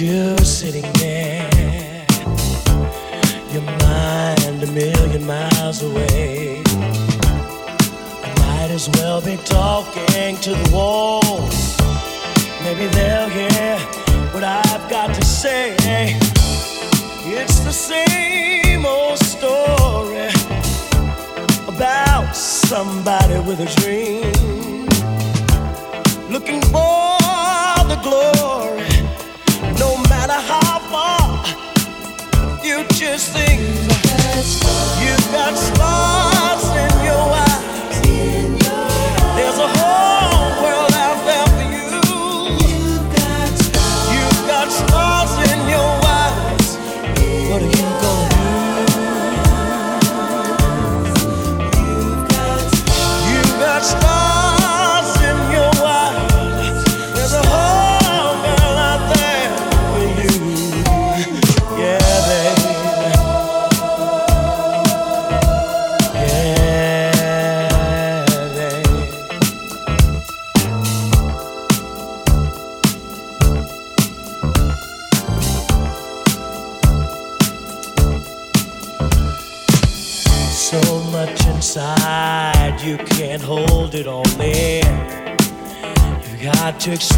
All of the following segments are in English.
you sitting there, your mind a million miles away. I might as well be talking to the walls. Maybe they'll hear what I've got to say. It's the same old story about somebody with a dream, looking for the glory future sings. You've got stars in to.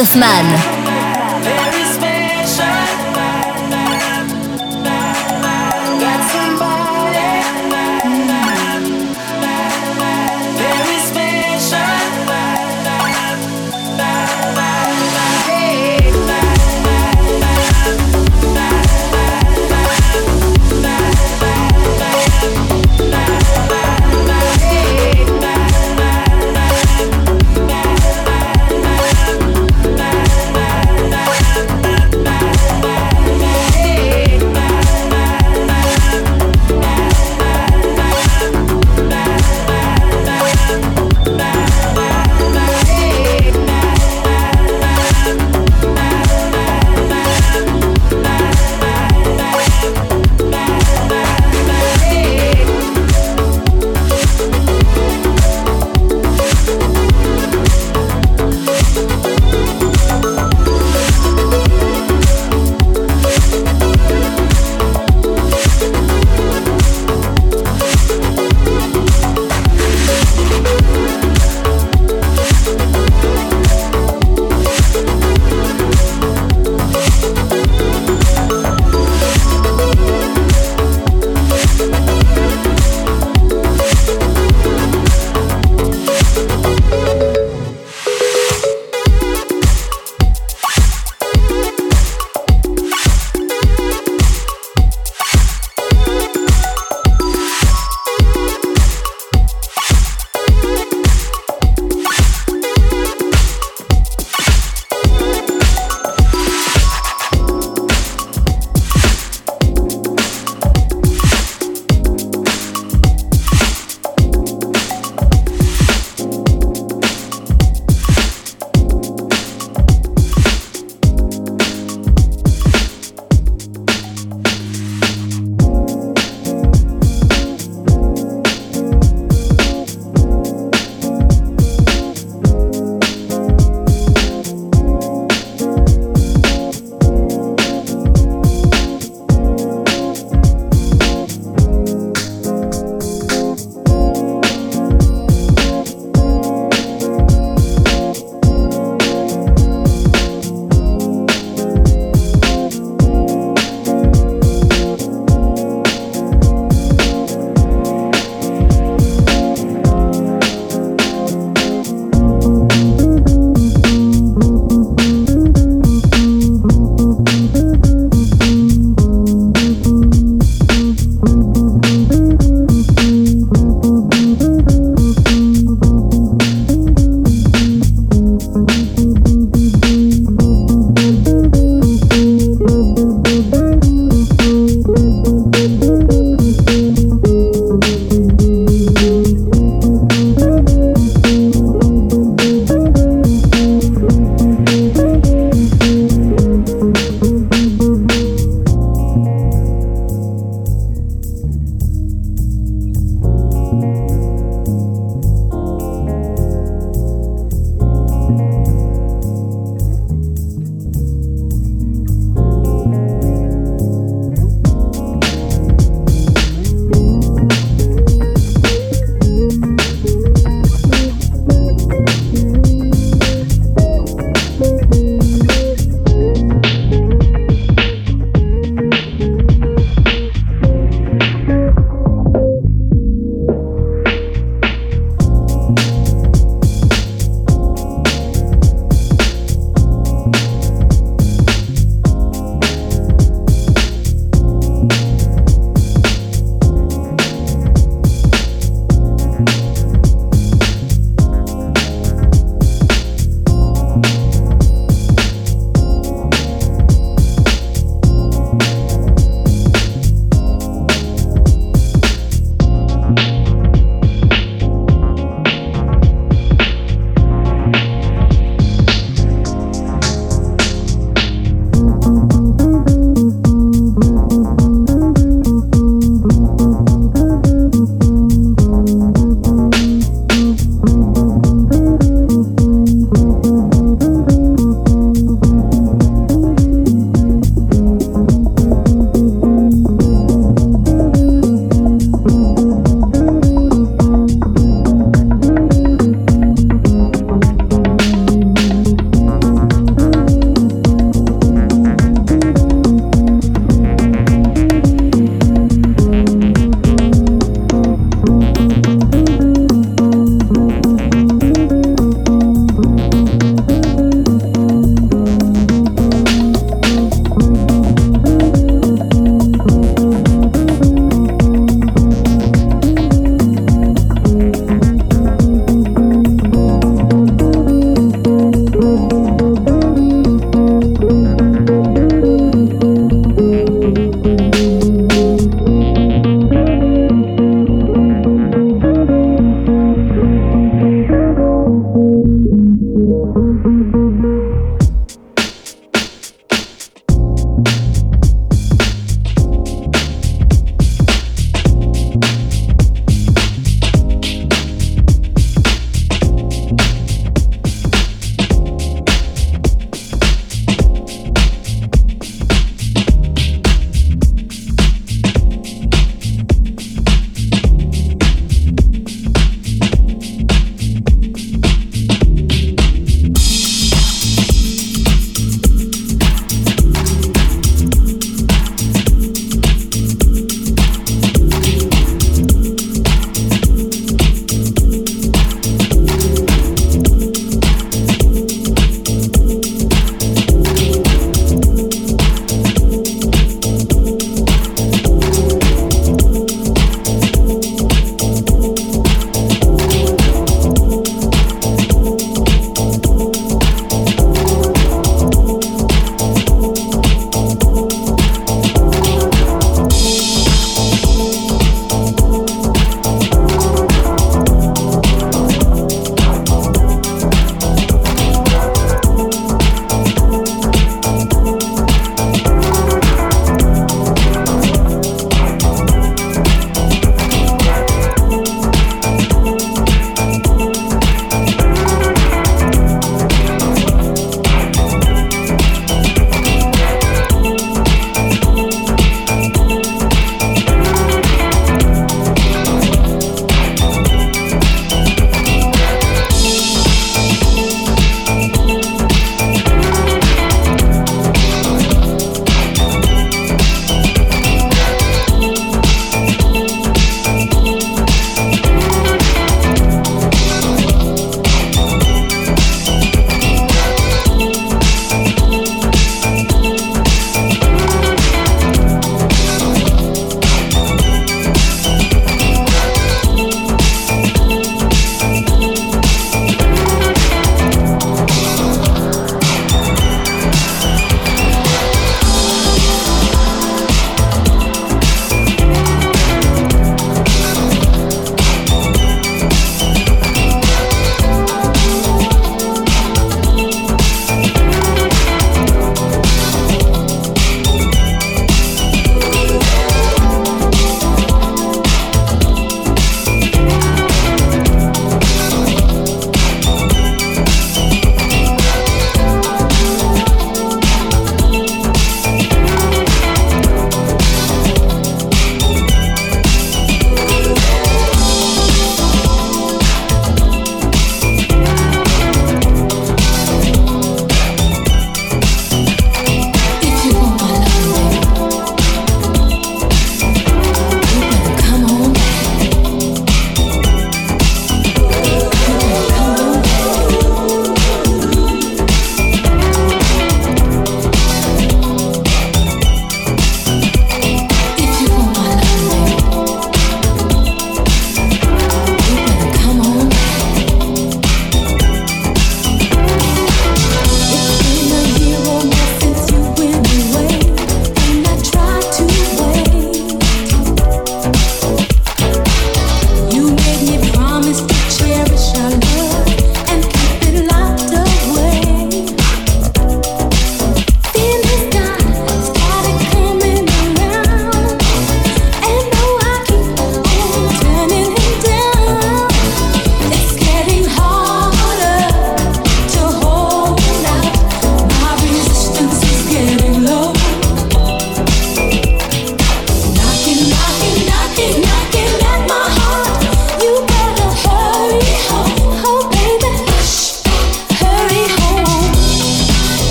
David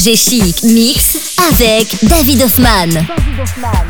FG Chic Mix avec David Hoffman. David Hoffman.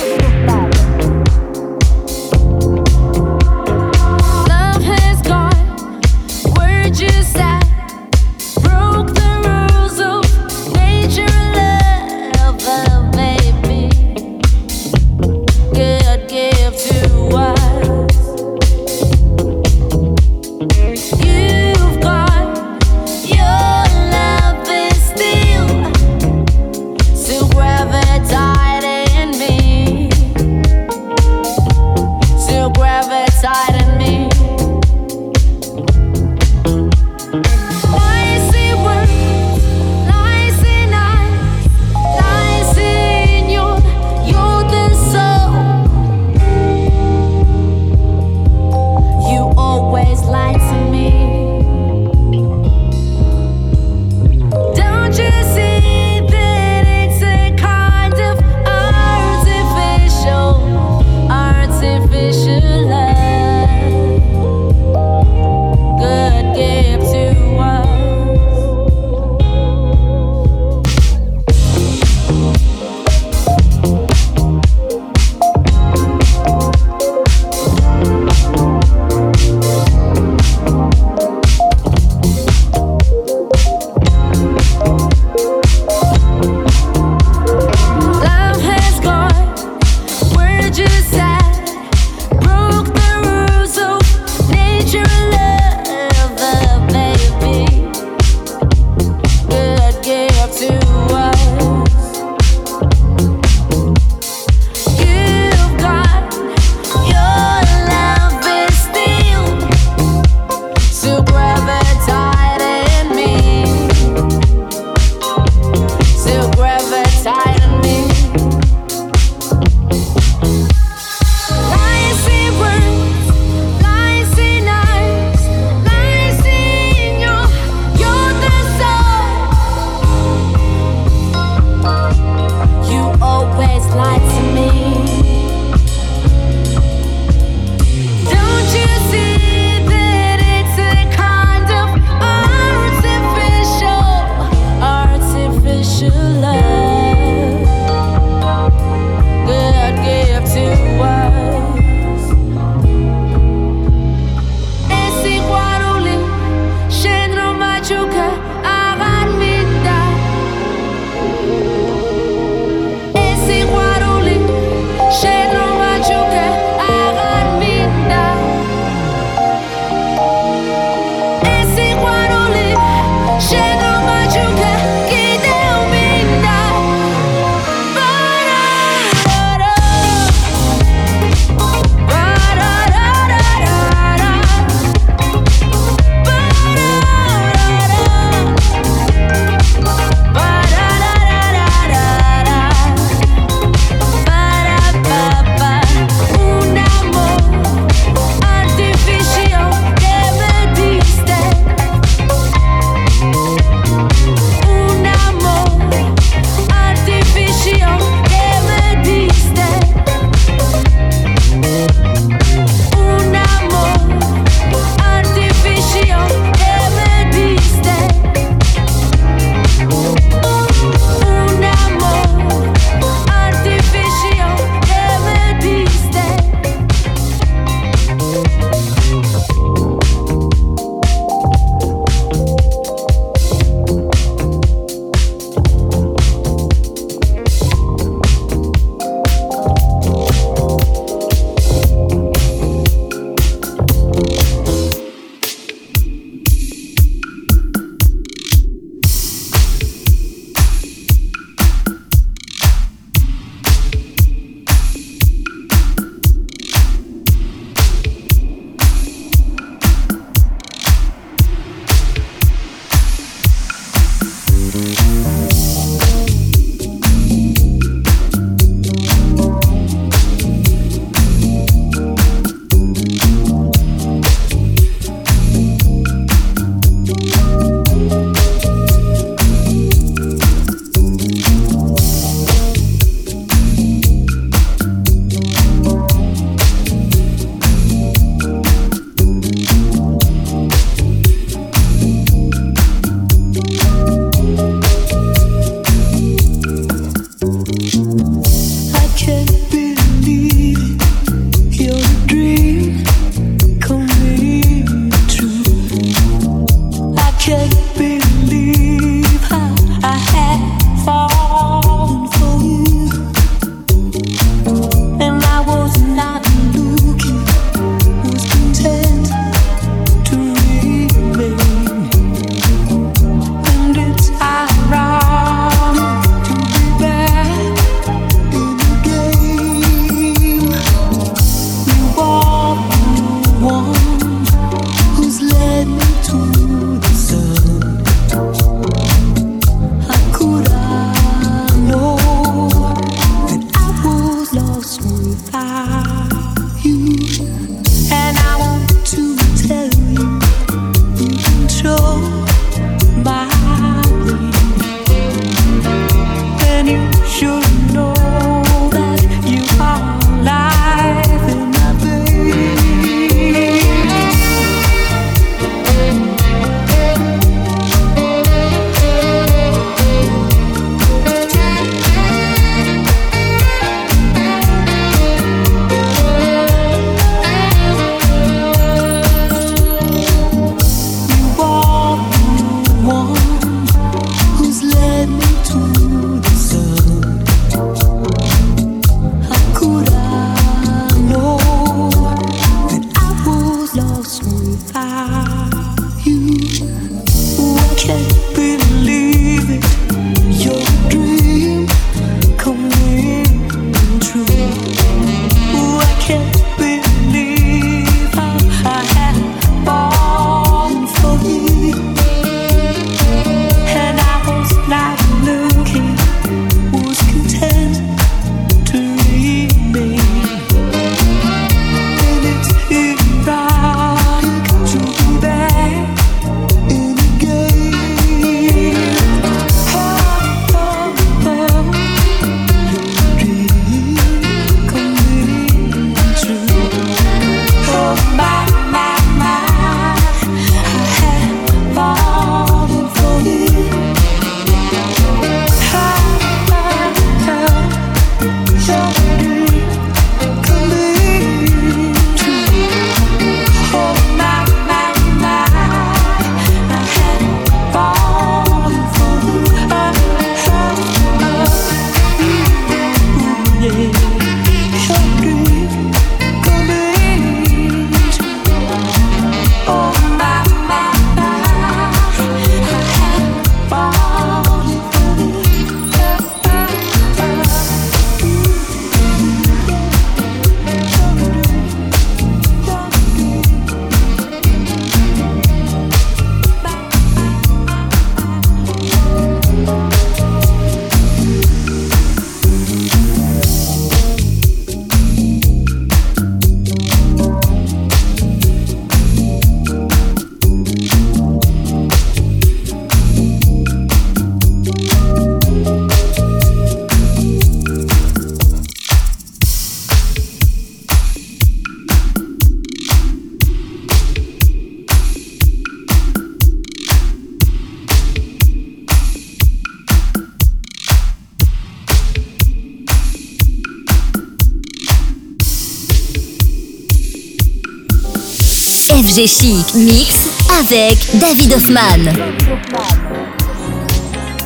Chic Mix avec David Hoffmann.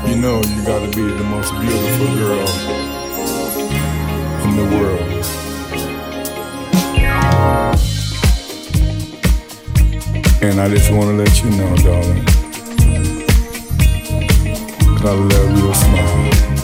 You know you gotta be the most beautiful girl in the world. And I just wanna let you know, darling, I love your smile.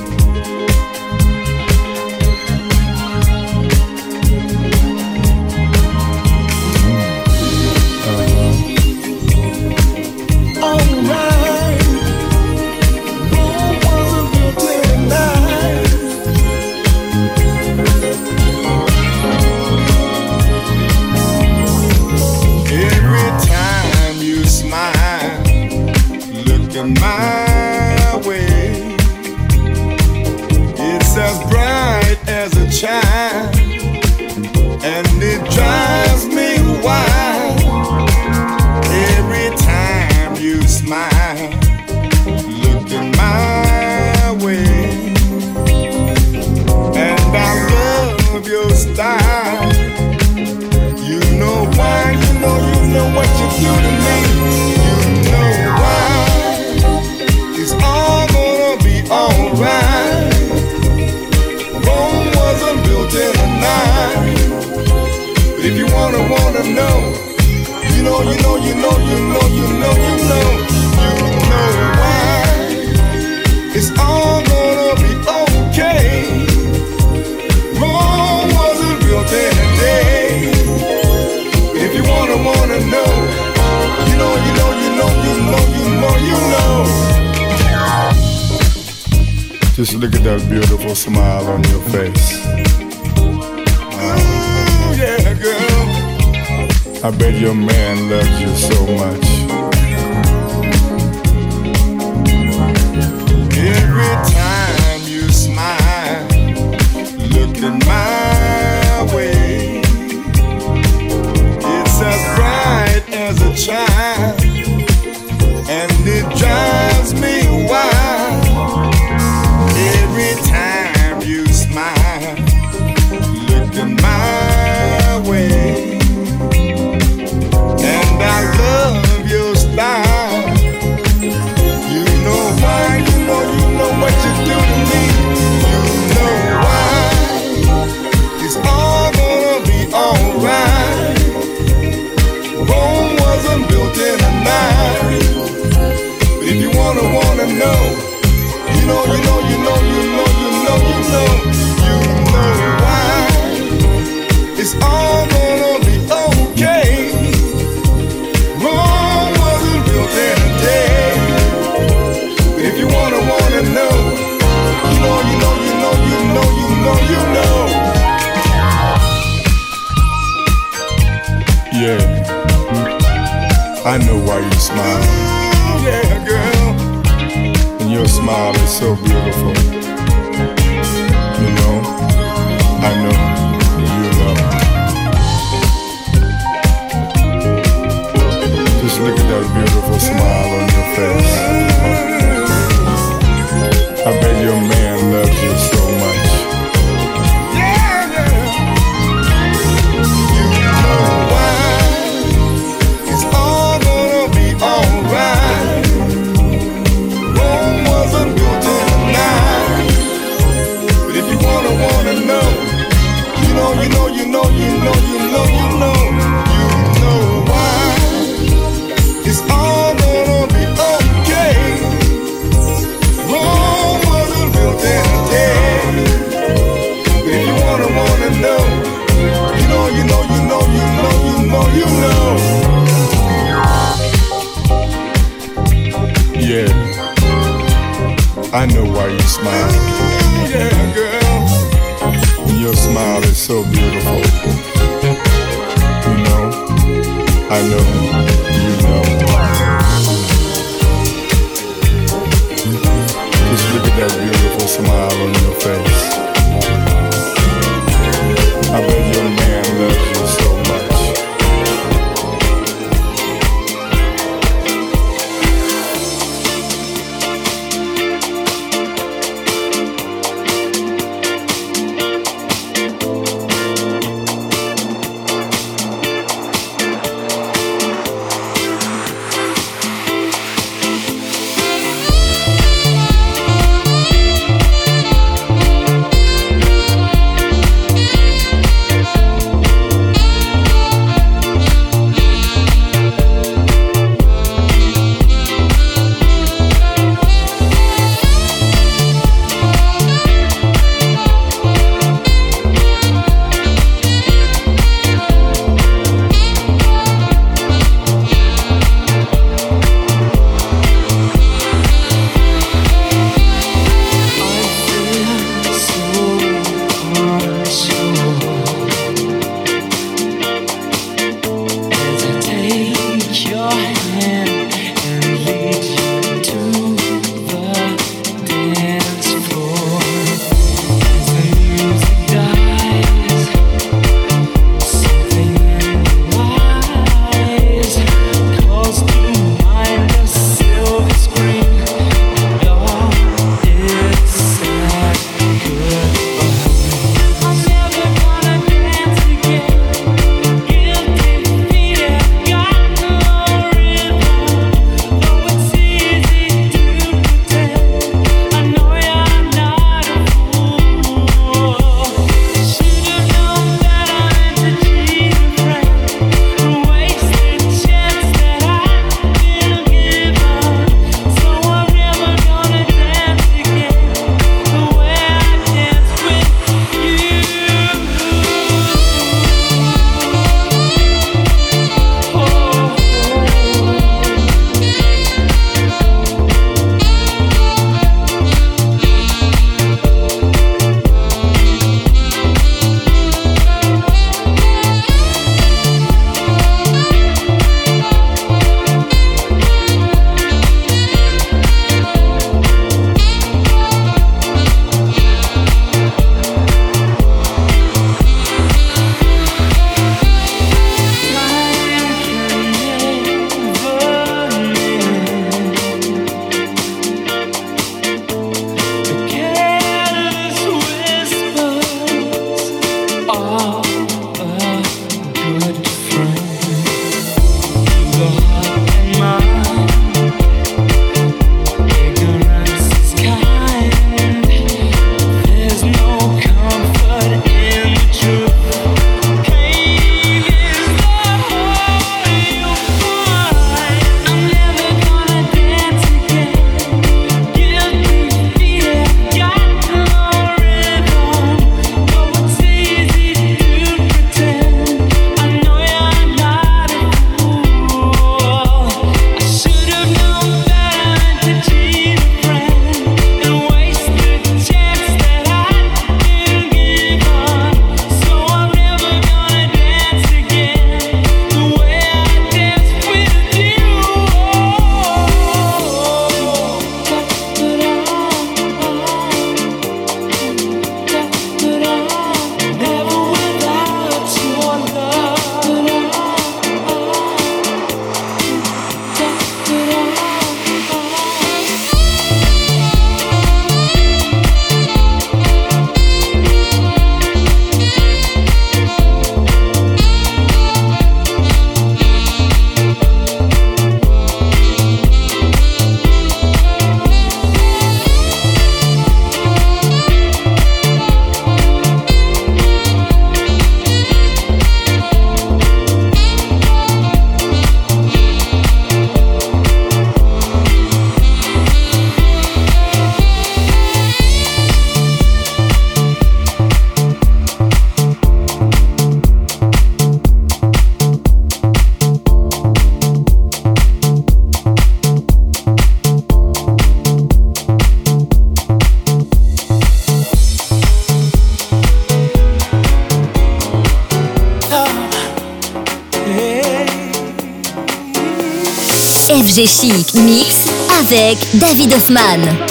David.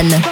David